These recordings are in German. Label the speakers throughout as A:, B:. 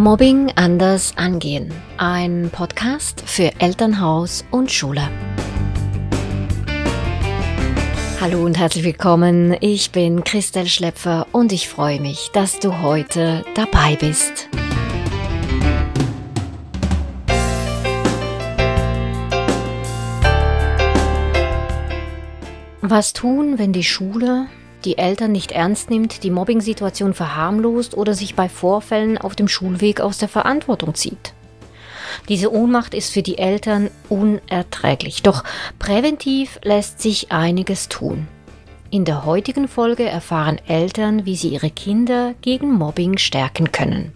A: Mobbing anders angehen. Ein Podcast für Elternhaus und Schule. Hallo und herzlich willkommen. Ich bin Christel Schlepfer und ich freue mich, dass du heute dabei bist. Was tun, wenn die Schule die Eltern nicht ernst nimmt, die Mobbing-Situation verharmlost oder sich bei Vorfällen auf dem Schulweg aus der Verantwortung zieht. Diese Ohnmacht ist für die Eltern unerträglich, doch präventiv lässt sich einiges tun. In der heutigen Folge erfahren Eltern, wie sie ihre Kinder gegen Mobbing stärken können.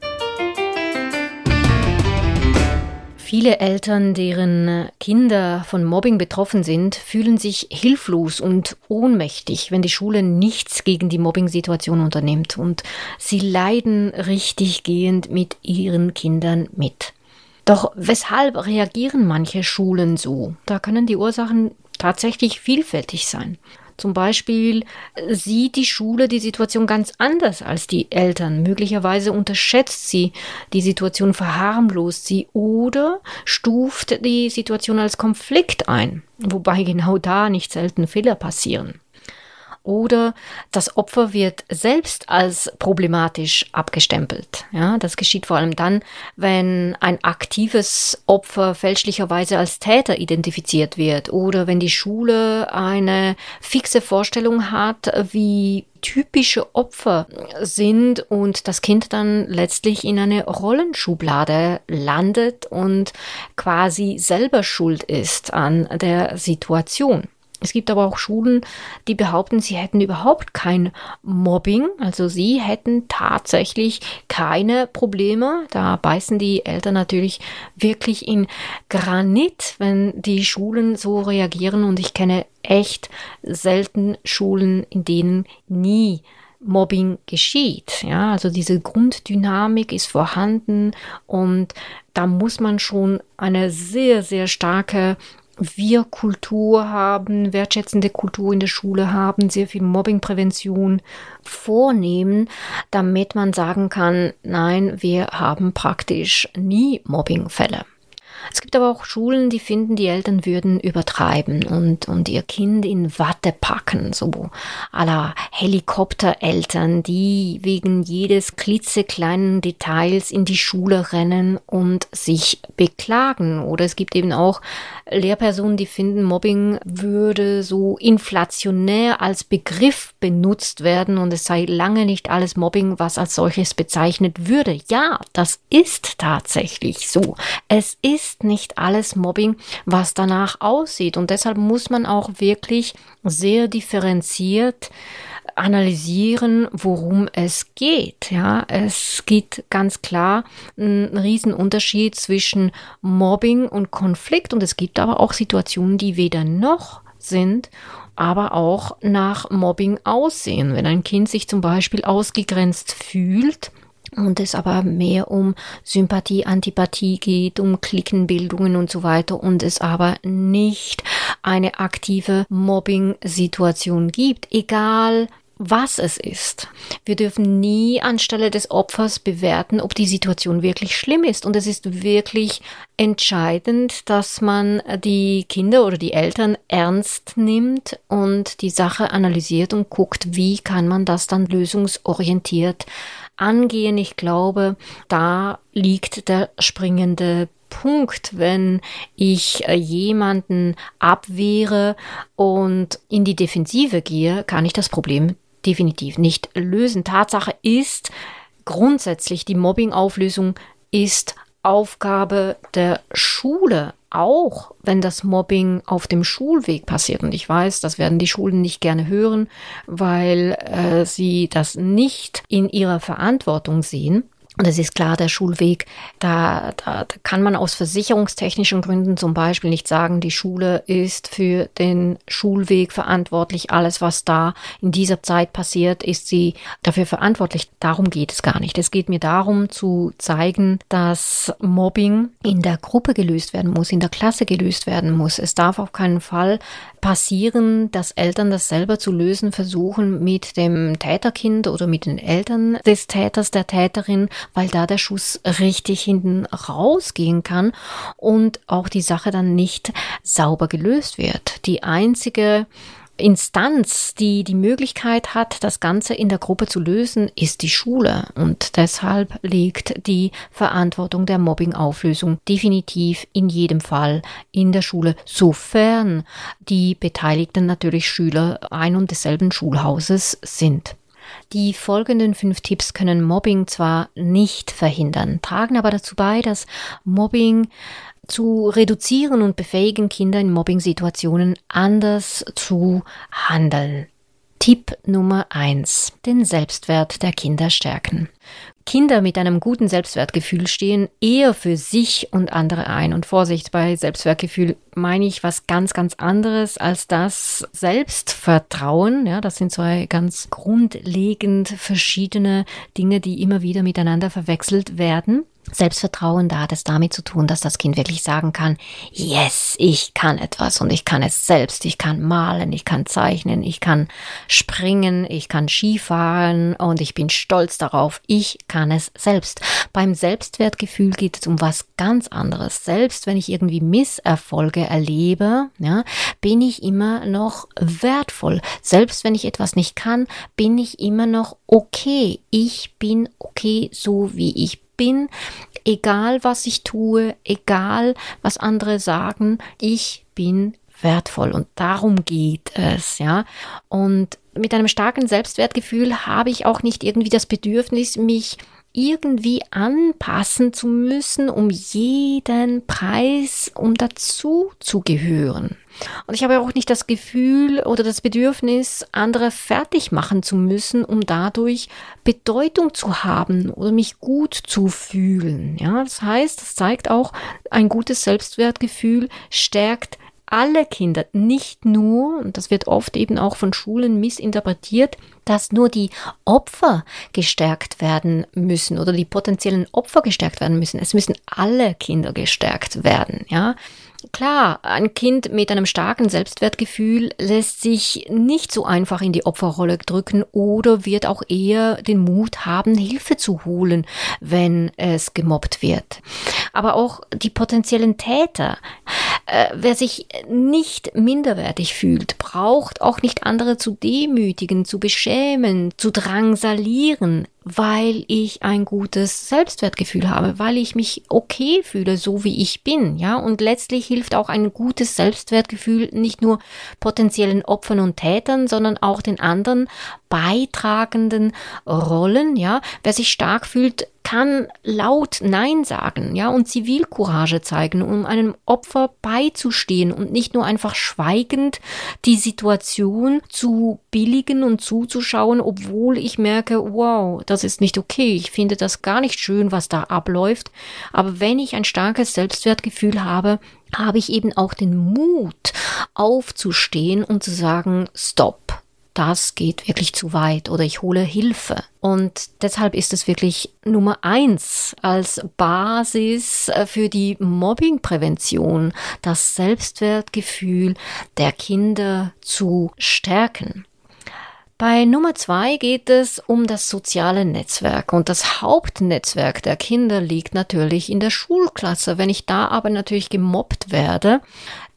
A: Viele Eltern, deren Kinder von Mobbing betroffen sind, fühlen sich hilflos und ohnmächtig, wenn die Schule nichts gegen die Mobbing-Situation unternimmt und sie leiden richtig gehend mit ihren Kindern mit. Doch weshalb reagieren manche Schulen so? Da können die Ursachen tatsächlich vielfältig sein. Zum Beispiel sieht die Schule die Situation ganz anders als die Eltern. Möglicherweise unterschätzt sie die Situation, verharmlost sie oder stuft die Situation als Konflikt ein, wobei genau da nicht selten Fehler passieren oder das Opfer wird selbst als problematisch abgestempelt. Ja, das geschieht vor allem dann, wenn ein aktives Opfer fälschlicherweise als Täter identifiziert wird oder wenn die Schule eine fixe Vorstellung hat, wie typische Opfer sind und das Kind dann letztlich in eine Rollenschublade landet und quasi selber schuld ist an der Situation. Es gibt aber auch Schulen, die behaupten, sie hätten überhaupt kein Mobbing. Also sie hätten tatsächlich keine Probleme. Da beißen die Eltern natürlich wirklich in Granit, wenn die Schulen so reagieren. Und ich kenne echt selten Schulen, in denen nie Mobbing geschieht. Ja, also diese Grunddynamik ist vorhanden und da muss man schon eine sehr, sehr starke wir Kultur haben, wertschätzende Kultur in der Schule haben, sehr viel Mobbingprävention vornehmen, damit man sagen kann, nein, wir haben praktisch nie Mobbingfälle. Es gibt aber auch Schulen, die finden, die Eltern würden übertreiben und, und ihr Kind in Watte packen, so aller Helikoptereltern, die wegen jedes klitzekleinen Details in die Schule rennen und sich beklagen. Oder es gibt eben auch Lehrpersonen, die finden, Mobbing würde so inflationär als Begriff benutzt werden und es sei lange nicht alles Mobbing, was als solches bezeichnet würde. Ja, das ist tatsächlich so. Es ist nicht alles Mobbing, was danach aussieht und deshalb muss man auch wirklich sehr differenziert analysieren, worum es geht. Ja, es gibt ganz klar einen Riesenunterschied zwischen Mobbing und Konflikt und es gibt aber auch Situationen, die weder noch sind aber auch nach Mobbing aussehen. Wenn ein Kind sich zum Beispiel ausgegrenzt fühlt, und es aber mehr um Sympathie, Antipathie geht, um Klickenbildungen und so weiter und es aber nicht eine aktive Mobbing-Situation gibt, egal was es ist. Wir dürfen nie anstelle des Opfers bewerten, ob die Situation wirklich schlimm ist. Und es ist wirklich entscheidend, dass man die Kinder oder die Eltern ernst nimmt und die Sache analysiert und guckt, wie kann man das dann lösungsorientiert angehen. Ich glaube, da liegt der springende Punkt, wenn ich äh, jemanden abwehre und in die Defensive gehe, kann ich das Problem definitiv nicht lösen. Tatsache ist, grundsätzlich die Mobbing-Auflösung ist Aufgabe der Schule, auch wenn das Mobbing auf dem Schulweg passiert. Und ich weiß, das werden die Schulen nicht gerne hören, weil äh, sie das nicht in ihrer Verantwortung sehen. Und es ist klar, der Schulweg, da, da, da kann man aus versicherungstechnischen Gründen zum Beispiel nicht sagen, die Schule ist für den Schulweg verantwortlich. Alles, was da in dieser Zeit passiert, ist sie dafür verantwortlich. Darum geht es gar nicht. Es geht mir darum zu zeigen, dass Mobbing in der Gruppe gelöst werden muss, in der Klasse gelöst werden muss. Es darf auf keinen Fall passieren, dass Eltern das selber zu lösen versuchen mit dem Täterkind oder mit den Eltern des Täters, der Täterin, weil da der Schuss richtig hinten rausgehen kann und auch die Sache dann nicht sauber gelöst wird. Die einzige Instanz, die die Möglichkeit hat, das Ganze in der Gruppe zu lösen, ist die Schule. Und deshalb liegt die Verantwortung der Mobbingauflösung definitiv in jedem Fall in der Schule, sofern die beteiligten natürlich Schüler ein und desselben Schulhauses sind. Die folgenden fünf Tipps können Mobbing zwar nicht verhindern, tragen aber dazu bei, dass Mobbing zu reduzieren und befähigen Kinder in Mobbing-Situationen anders zu handeln. Tipp Nummer eins: Den Selbstwert der Kinder stärken. Kinder mit einem guten Selbstwertgefühl stehen eher für sich und andere ein. Und Vorsicht, bei Selbstwertgefühl meine ich was ganz, ganz anderes als das Selbstvertrauen. Ja, das sind zwei ganz grundlegend verschiedene Dinge, die immer wieder miteinander verwechselt werden. Selbstvertrauen, da hat es damit zu tun, dass das Kind wirklich sagen kann, yes, ich kann etwas und ich kann es selbst, ich kann malen, ich kann zeichnen, ich kann springen, ich kann Skifahren und ich bin stolz darauf, ich kann es selbst. Beim Selbstwertgefühl geht es um was ganz anderes. Selbst wenn ich irgendwie Misserfolge erlebe, ja, bin ich immer noch wertvoll. Selbst wenn ich etwas nicht kann, bin ich immer noch okay. Ich bin okay, so wie ich bin, egal was ich tue, egal was andere sagen, ich bin wertvoll und darum geht es, ja. Und mit einem starken Selbstwertgefühl habe ich auch nicht irgendwie das Bedürfnis, mich irgendwie anpassen zu müssen, um jeden Preis, um dazu zu gehören. Und ich habe auch nicht das Gefühl oder das Bedürfnis, andere fertig machen zu müssen, um dadurch Bedeutung zu haben oder mich gut zu fühlen. Ja, das heißt, das zeigt auch, ein gutes Selbstwertgefühl stärkt alle Kinder, nicht nur, und das wird oft eben auch von Schulen missinterpretiert, dass nur die Opfer gestärkt werden müssen oder die potenziellen Opfer gestärkt werden müssen. Es müssen alle Kinder gestärkt werden, ja. Klar, ein Kind mit einem starken Selbstwertgefühl lässt sich nicht so einfach in die Opferrolle drücken oder wird auch eher den Mut haben, Hilfe zu holen, wenn es gemobbt wird. Aber auch die potenziellen Täter, äh, wer sich nicht minderwertig fühlt, braucht auch nicht andere zu demütigen, zu beschämen, zu drangsalieren weil ich ein gutes Selbstwertgefühl habe, weil ich mich okay fühle, so wie ich bin, ja. Und letztlich hilft auch ein gutes Selbstwertgefühl nicht nur potenziellen Opfern und Tätern, sondern auch den anderen beitragenden Rollen, ja. Wer sich stark fühlt, kann laut Nein sagen, ja, und Zivilcourage zeigen, um einem Opfer beizustehen und nicht nur einfach schweigend die Situation zu billigen und zuzuschauen, obwohl ich merke, wow, das ist nicht okay, ich finde das gar nicht schön, was da abläuft. Aber wenn ich ein starkes Selbstwertgefühl habe, habe ich eben auch den Mut aufzustehen und zu sagen, stopp, das geht wirklich zu weit oder ich hole Hilfe. Und deshalb ist es wirklich Nummer eins als Basis für die Mobbingprävention, das Selbstwertgefühl der Kinder zu stärken. Bei Nummer zwei geht es um das soziale Netzwerk und das Hauptnetzwerk der Kinder liegt natürlich in der Schulklasse. Wenn ich da aber natürlich gemobbt werde,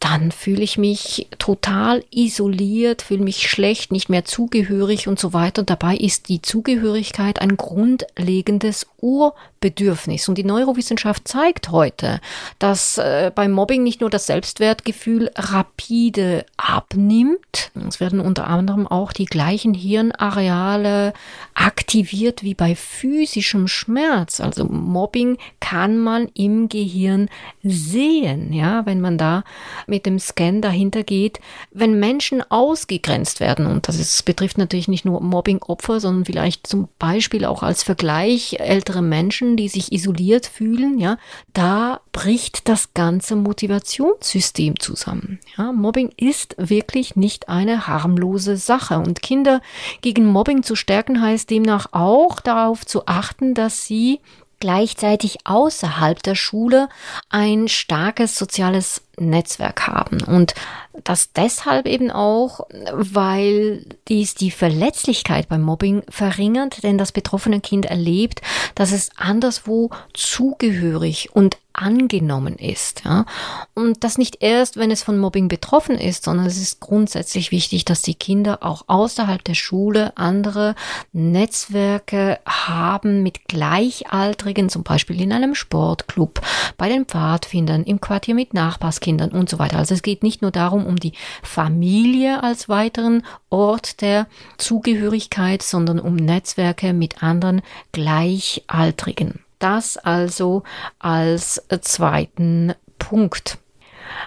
A: dann fühle ich mich total isoliert, fühle mich schlecht, nicht mehr zugehörig und so weiter. Und dabei ist die Zugehörigkeit ein grundlegendes Urbedürfnis. Und die Neurowissenschaft zeigt heute, dass äh, beim Mobbing nicht nur das Selbstwertgefühl rapide abnimmt, es werden unter anderem auch die gleichen Hirnareale aktiviert wie bei physischem Schmerz. Also Mobbing kann man im Gehirn sehen, ja, wenn man da mit dem Scan dahinter geht, wenn Menschen ausgegrenzt werden, und das ist, betrifft natürlich nicht nur Mobbing-Opfer, sondern vielleicht zum Beispiel auch als Vergleich ältere Menschen, die sich isoliert fühlen, ja, da bricht das ganze Motivationssystem zusammen. Ja, Mobbing ist wirklich nicht eine harmlose Sache. Und Kinder gegen Mobbing zu stärken heißt demnach auch darauf zu achten, dass sie gleichzeitig außerhalb der Schule ein starkes soziales Netzwerk haben. Und das deshalb eben auch, weil dies die Verletzlichkeit beim Mobbing verringert, denn das betroffene Kind erlebt, dass es anderswo zugehörig und angenommen ist. Ja? Und das nicht erst, wenn es von Mobbing betroffen ist, sondern es ist grundsätzlich wichtig, dass die Kinder auch außerhalb der Schule andere Netzwerke haben mit Gleichaltrigen, zum Beispiel in einem Sportclub, bei den Pfadfindern, im Quartier mit Nachbarskindern und so weiter. Also es geht nicht nur darum, um die Familie als weiteren Ort der Zugehörigkeit, sondern um Netzwerke mit anderen Gleichaltrigen. Das also als zweiten Punkt.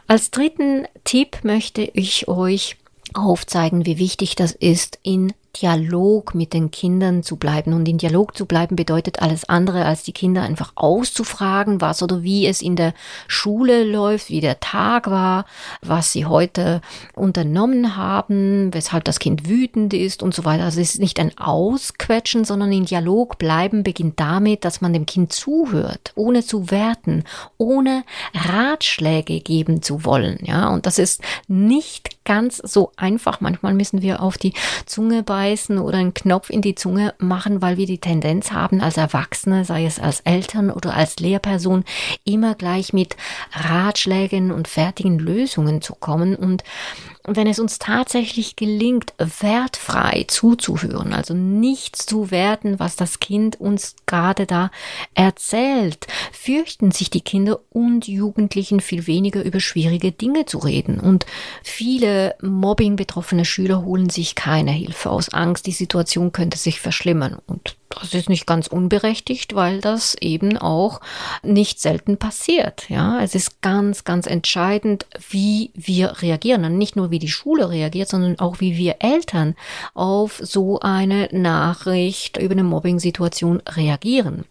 A: Als dritten Tipp möchte ich euch aufzeigen, wie wichtig das ist, in Dialog mit den Kindern zu bleiben. Und in Dialog zu bleiben bedeutet alles andere, als die Kinder einfach auszufragen, was oder wie es in der Schule läuft, wie der Tag war, was sie heute unternommen haben, weshalb das Kind wütend ist und so weiter. Also es ist nicht ein Ausquetschen, sondern in Dialog bleiben beginnt damit, dass man dem Kind zuhört, ohne zu werten, ohne Ratschläge geben zu wollen. Ja, und das ist nicht ganz so einfach. Manchmal müssen wir auf die Zunge bei beißen oder einen Knopf in die Zunge machen, weil wir die Tendenz haben, als Erwachsene, sei es als Eltern oder als Lehrperson, immer gleich mit Ratschlägen und fertigen Lösungen zu kommen und wenn es uns tatsächlich gelingt, wertfrei zuzuhören, also nichts zu werten, was das Kind uns gerade da erzählt, fürchten sich die Kinder und Jugendlichen viel weniger über schwierige Dinge zu reden. Und viele Mobbing-betroffene Schüler holen sich keine Hilfe aus Angst, die Situation könnte sich verschlimmern. Und das ist nicht ganz unberechtigt, weil das eben auch nicht selten passiert. Ja, es ist ganz, ganz entscheidend, wie wir reagieren. Und nicht nur wie die Schule reagiert, sondern auch wie wir Eltern auf so eine Nachricht über eine Mobbing-Situation reagieren.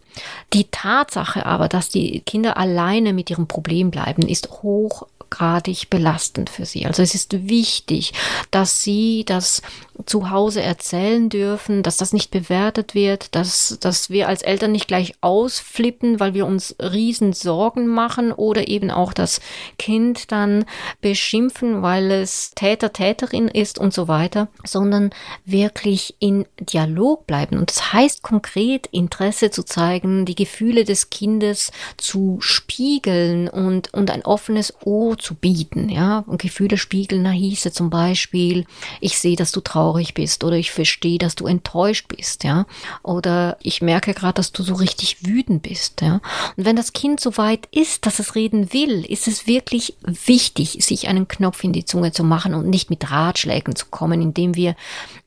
A: Die Tatsache aber, dass die Kinder alleine mit ihrem Problem bleiben, ist hoch hochgradig belastend für sie. Also es ist wichtig, dass sie das zu Hause erzählen dürfen, dass das nicht bewertet wird, dass, dass wir als Eltern nicht gleich ausflippen, weil wir uns riesen Sorgen machen oder eben auch das Kind dann beschimpfen, weil es Täter, Täterin ist und so weiter, sondern wirklich in Dialog bleiben. Und das heißt konkret Interesse zu zeigen, die Gefühle des Kindes zu spiegeln und, und ein offenes Ohr zu bieten, ja, und Gefühle spiegeln, da hieße zum Beispiel, ich sehe, dass du traurig bist oder ich verstehe, dass du enttäuscht bist, ja, oder ich merke gerade, dass du so richtig wütend bist, ja. Und wenn das Kind so weit ist, dass es reden will, ist es wirklich wichtig, sich einen Knopf in die Zunge zu machen und nicht mit Ratschlägen zu kommen, indem wir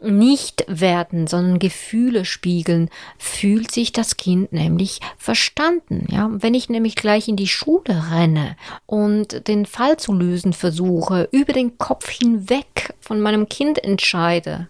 A: nicht werten, sondern Gefühle spiegeln, fühlt sich das Kind nämlich verstanden, ja. Wenn ich nämlich gleich in die Schule renne und den Fall zu lösen versuche, über den Kopf hinweg von meinem Kind entscheide,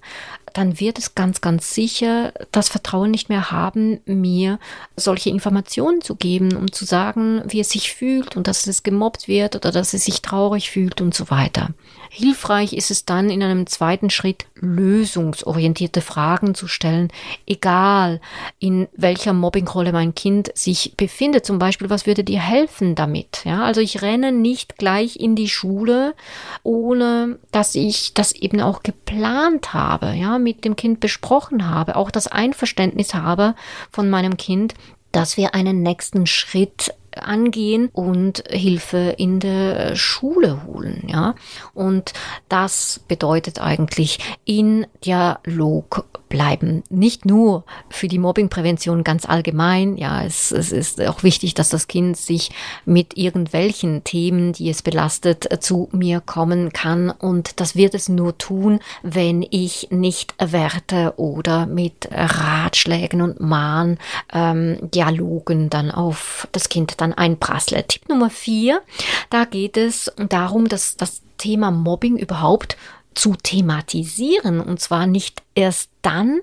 A: dann wird es ganz, ganz sicher das Vertrauen nicht mehr haben, mir solche Informationen zu geben, um zu sagen, wie es sich fühlt und dass es gemobbt wird oder dass es sich traurig fühlt und so weiter. Hilfreich ist es dann in einem zweiten Schritt lösungsorientierte Fragen zu stellen, egal in welcher Mobbingrolle mein Kind sich befindet. Zum Beispiel, was würde dir helfen damit? Ja, also ich renne nicht gleich in die Schule, ohne dass ich das eben auch geplant habe, ja, mit dem Kind besprochen habe, auch das Einverständnis habe von meinem Kind, dass wir einen nächsten Schritt angehen und Hilfe in der Schule holen, ja. Und das bedeutet eigentlich in Dialog bleiben. Nicht nur für die Mobbingprävention ganz allgemein. Ja, es, es ist auch wichtig, dass das Kind sich mit irgendwelchen Themen, die es belastet, zu mir kommen kann. Und das wird es nur tun, wenn ich nicht werte oder mit Ratschlägen und Mahn ähm, Dialogen dann auf das Kind dann einprassle. Tipp Nummer vier, da geht es darum, dass das Thema Mobbing überhaupt zu thematisieren und zwar nicht erst dann,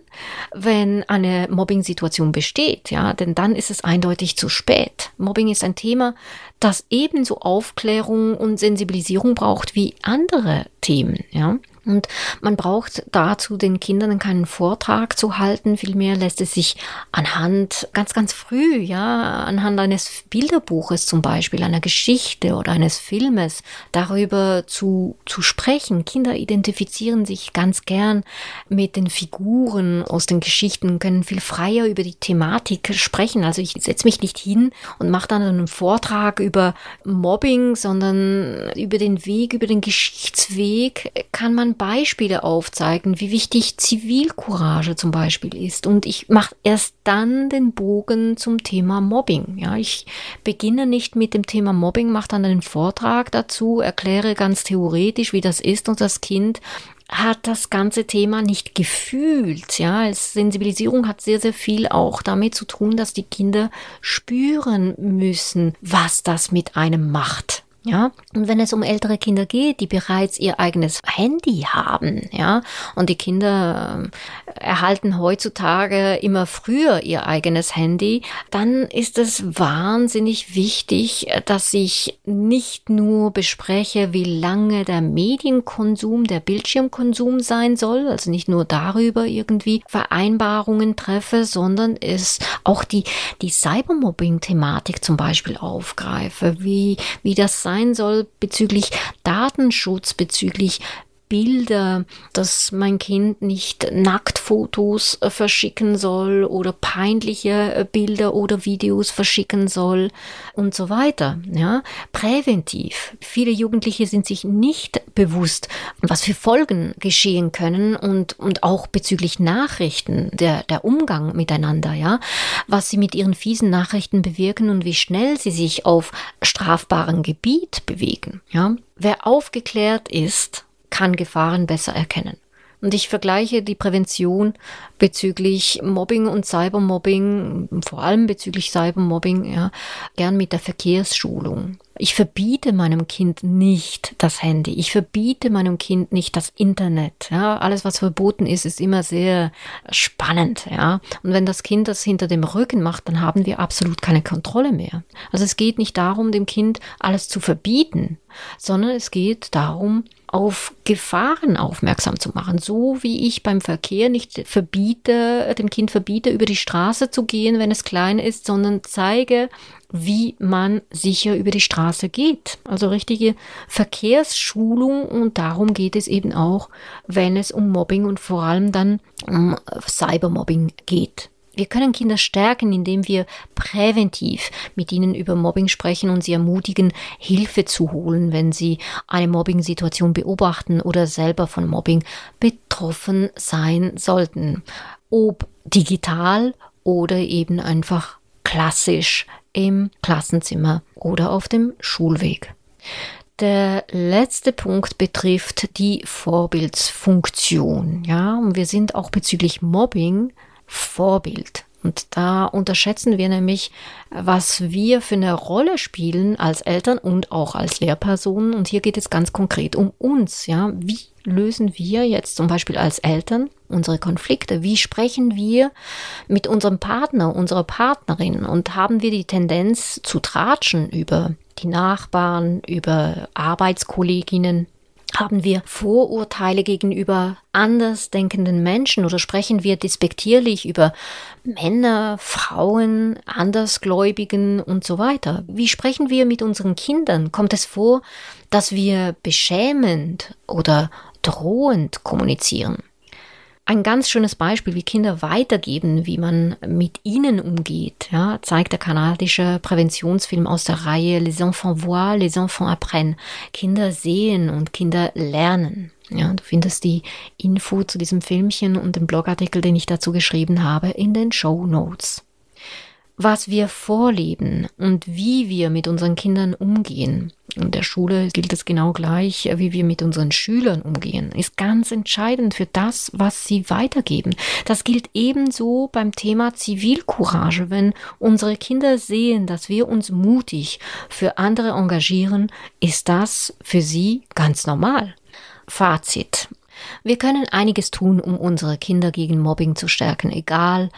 A: wenn eine Mobbing-Situation besteht, ja, denn dann ist es eindeutig zu spät. Mobbing ist ein Thema, das ebenso Aufklärung und Sensibilisierung braucht wie andere Themen, ja. Und man braucht dazu den Kindern keinen Vortrag zu halten, vielmehr lässt es sich anhand ganz, ganz früh, ja, anhand eines Bilderbuches zum Beispiel, einer Geschichte oder eines Filmes darüber zu, zu sprechen. Kinder identifizieren sich ganz gern mit den Figuren aus den Geschichten, können viel freier über die Thematik sprechen. Also ich setze mich nicht hin und mache dann einen Vortrag über Mobbing, sondern über den Weg, über den Geschichtsweg kann man Beispiele aufzeigen, wie wichtig Zivilcourage zum Beispiel ist. Und ich mache erst dann den Bogen zum Thema Mobbing. Ja, ich beginne nicht mit dem Thema Mobbing, mache dann einen Vortrag dazu, erkläre ganz theoretisch, wie das ist und das Kind hat das ganze Thema nicht gefühlt. Ja, Sensibilisierung hat sehr, sehr viel auch damit zu tun, dass die Kinder spüren müssen, was das mit einem macht. Ja, und wenn es um ältere Kinder geht, die bereits ihr eigenes Handy haben, ja, und die Kinder äh, erhalten heutzutage immer früher ihr eigenes Handy, dann ist es wahnsinnig wichtig, dass ich nicht nur bespreche, wie lange der Medienkonsum, der Bildschirmkonsum sein soll, also nicht nur darüber irgendwie Vereinbarungen treffe, sondern es auch die, die Cybermobbing-Thematik zum Beispiel aufgreife, wie, wie das sein sein soll bezüglich Datenschutz, bezüglich Bilder, dass mein Kind nicht Nacktfotos äh, verschicken soll oder peinliche äh, Bilder oder Videos verschicken soll und so weiter. Ja, präventiv. Viele Jugendliche sind sich nicht bewusst, was für Folgen geschehen können und, und auch bezüglich Nachrichten, der, der Umgang miteinander, ja, was sie mit ihren fiesen Nachrichten bewirken und wie schnell sie sich auf strafbarem Gebiet bewegen, ja. Wer aufgeklärt ist, kann Gefahren besser erkennen. Und ich vergleiche die Prävention bezüglich Mobbing und Cybermobbing, vor allem bezüglich Cybermobbing, ja, gern mit der Verkehrsschulung. Ich verbiete meinem Kind nicht das Handy. Ich verbiete meinem Kind nicht das Internet. Ja, alles, was verboten ist, ist immer sehr spannend. Ja, und wenn das Kind das hinter dem Rücken macht, dann haben wir absolut keine Kontrolle mehr. Also es geht nicht darum, dem Kind alles zu verbieten, sondern es geht darum, auf Gefahren aufmerksam zu machen. So wie ich beim Verkehr nicht verbiete, dem Kind verbiete, über die Straße zu gehen, wenn es klein ist, sondern zeige, wie man sicher über die Straße geht. Also richtige Verkehrsschulung und darum geht es eben auch, wenn es um Mobbing und vor allem dann um Cybermobbing geht. Wir können Kinder stärken, indem wir präventiv mit ihnen über Mobbing sprechen und sie ermutigen, Hilfe zu holen, wenn sie eine Mobbing-Situation beobachten oder selber von Mobbing betroffen sein sollten. Ob digital oder eben einfach klassisch im Klassenzimmer oder auf dem Schulweg. Der letzte Punkt betrifft die Vorbildsfunktion. Ja, und wir sind auch bezüglich Mobbing Vorbild. Und da unterschätzen wir nämlich, was wir für eine Rolle spielen als Eltern und auch als Lehrpersonen. Und hier geht es ganz konkret um uns. Ja, wie lösen wir jetzt zum Beispiel als Eltern unsere Konflikte? Wie sprechen wir mit unserem Partner, unserer Partnerin? Und haben wir die Tendenz zu tratschen über die Nachbarn, über Arbeitskolleginnen? Haben wir Vorurteile gegenüber andersdenkenden Menschen oder sprechen wir despektierlich über Männer, Frauen, Andersgläubigen und so weiter? Wie sprechen wir mit unseren Kindern? Kommt es vor, dass wir beschämend oder drohend kommunizieren? Ein ganz schönes Beispiel, wie Kinder weitergeben, wie man mit ihnen umgeht, ja, zeigt der kanadische Präventionsfilm aus der Reihe Les enfants voient, les enfants apprennent. Kinder sehen und Kinder lernen. Ja, du findest die Info zu diesem Filmchen und den Blogartikel, den ich dazu geschrieben habe, in den Show Notes was wir vorleben und wie wir mit unseren Kindern umgehen. In der Schule gilt es genau gleich, wie wir mit unseren Schülern umgehen, ist ganz entscheidend für das, was sie weitergeben. Das gilt ebenso beim Thema Zivilcourage. Wenn unsere Kinder sehen, dass wir uns mutig für andere engagieren, ist das für sie ganz normal. Fazit. Wir können einiges tun, um unsere Kinder gegen Mobbing zu stärken, egal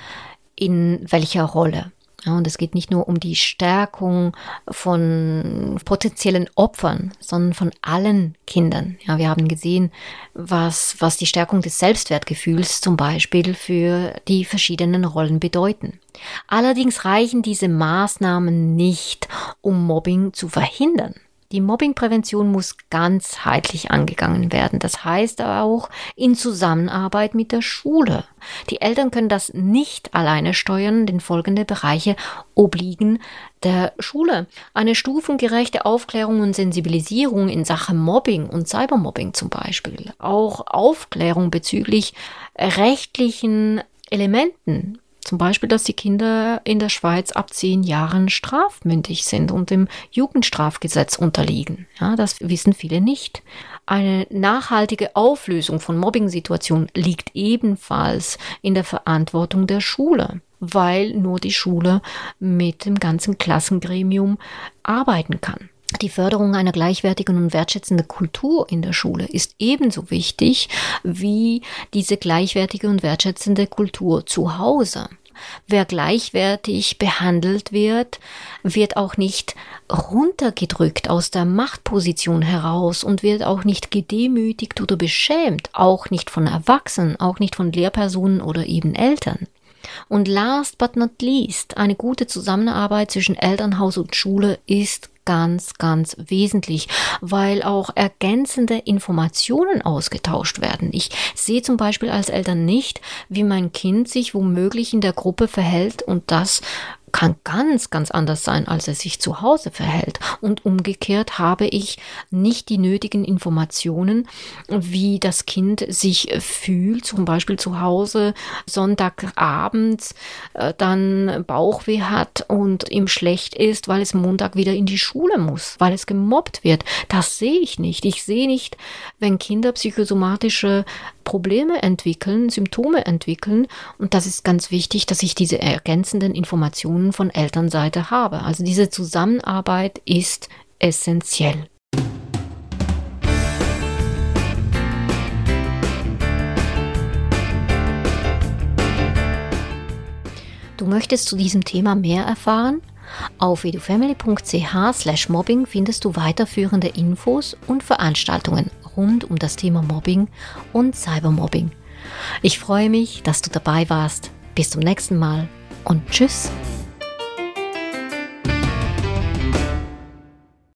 A: in welcher Rolle. Ja, und es geht nicht nur um die Stärkung von potenziellen Opfern, sondern von allen Kindern. Ja, wir haben gesehen, was, was die Stärkung des Selbstwertgefühls zum Beispiel für die verschiedenen Rollen bedeuten. Allerdings reichen diese Maßnahmen nicht, um Mobbing zu verhindern. Die Mobbingprävention muss ganzheitlich angegangen werden. Das heißt auch in Zusammenarbeit mit der Schule. Die Eltern können das nicht alleine steuern, denn folgende Bereiche obliegen der Schule. Eine stufengerechte Aufklärung und Sensibilisierung in Sachen Mobbing und Cybermobbing zum Beispiel. Auch Aufklärung bezüglich rechtlichen Elementen zum Beispiel, dass die Kinder in der Schweiz ab zehn Jahren strafmündig sind und dem Jugendstrafgesetz unterliegen. Ja, das wissen viele nicht. Eine nachhaltige Auflösung von Mobbing-Situationen liegt ebenfalls in der Verantwortung der Schule, weil nur die Schule mit dem ganzen Klassengremium arbeiten kann. Die Förderung einer gleichwertigen und wertschätzenden Kultur in der Schule ist ebenso wichtig wie diese gleichwertige und wertschätzende Kultur zu Hause. Wer gleichwertig behandelt wird, wird auch nicht runtergedrückt aus der Machtposition heraus und wird auch nicht gedemütigt oder beschämt, auch nicht von Erwachsenen, auch nicht von Lehrpersonen oder eben Eltern. Und last but not least, eine gute Zusammenarbeit zwischen Elternhaus und Schule ist ganz, ganz wesentlich, weil auch ergänzende Informationen ausgetauscht werden. Ich sehe zum Beispiel als Eltern nicht, wie mein Kind sich womöglich in der Gruppe verhält und das kann ganz, ganz anders sein, als er sich zu Hause verhält. Und umgekehrt habe ich nicht die nötigen Informationen, wie das Kind sich fühlt, zum Beispiel zu Hause Sonntagabends äh, dann Bauchweh hat und ihm schlecht ist, weil es Montag wieder in die Schule muss, weil es gemobbt wird. Das sehe ich nicht. Ich sehe nicht, wenn Kinder psychosomatische Probleme entwickeln, Symptome entwickeln. Und das ist ganz wichtig, dass ich diese ergänzenden Informationen von Elternseite habe. Also diese Zusammenarbeit ist essentiell. Du möchtest zu diesem Thema mehr erfahren? Auf edufamily.ch slash mobbing findest du weiterführende Infos und Veranstaltungen rund um das Thema Mobbing und Cybermobbing. Ich freue mich, dass du dabei warst. Bis zum nächsten Mal und tschüss.